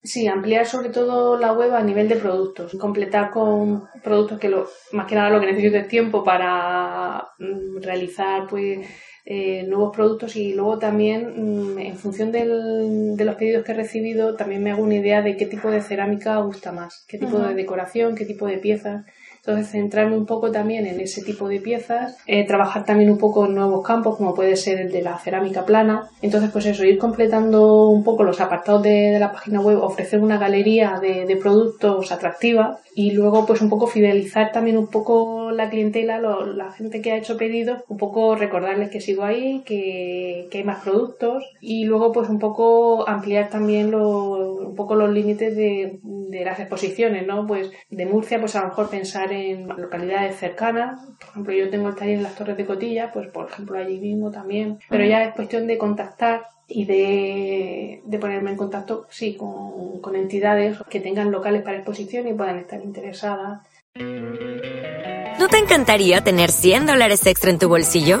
Sí, ampliar sobre todo la web a nivel de productos, completar con productos que lo, más que nada lo que necesito es tiempo para mm, realizar pues eh, nuevos productos y luego también mm, en función del, de los pedidos que he recibido también me hago una idea de qué tipo de cerámica gusta más, qué tipo de decoración, qué tipo de piezas entonces, centrarme un poco también en ese tipo de piezas, eh, trabajar también un poco en nuevos campos, como puede ser el de la cerámica plana. Entonces, pues eso, ir completando un poco los apartados de, la página web, ofrecer una galería de, productos atractiva y luego, pues un poco fidelizar también un poco la clientela, la gente que ha hecho pedidos, un poco recordarles que sigo ahí, que, que hay más productos y luego, pues un poco ampliar también un poco los límites de, de las exposiciones, ¿no? Pues de Murcia, pues a lo mejor pensar en localidades cercanas. Por ejemplo, yo tengo el taller en las Torres de Cotilla, pues por ejemplo allí mismo también. Pero ya es cuestión de contactar y de, de ponerme en contacto, sí, con, con entidades que tengan locales para exposición y puedan estar interesadas. ¿No te encantaría tener 100 dólares extra en tu bolsillo?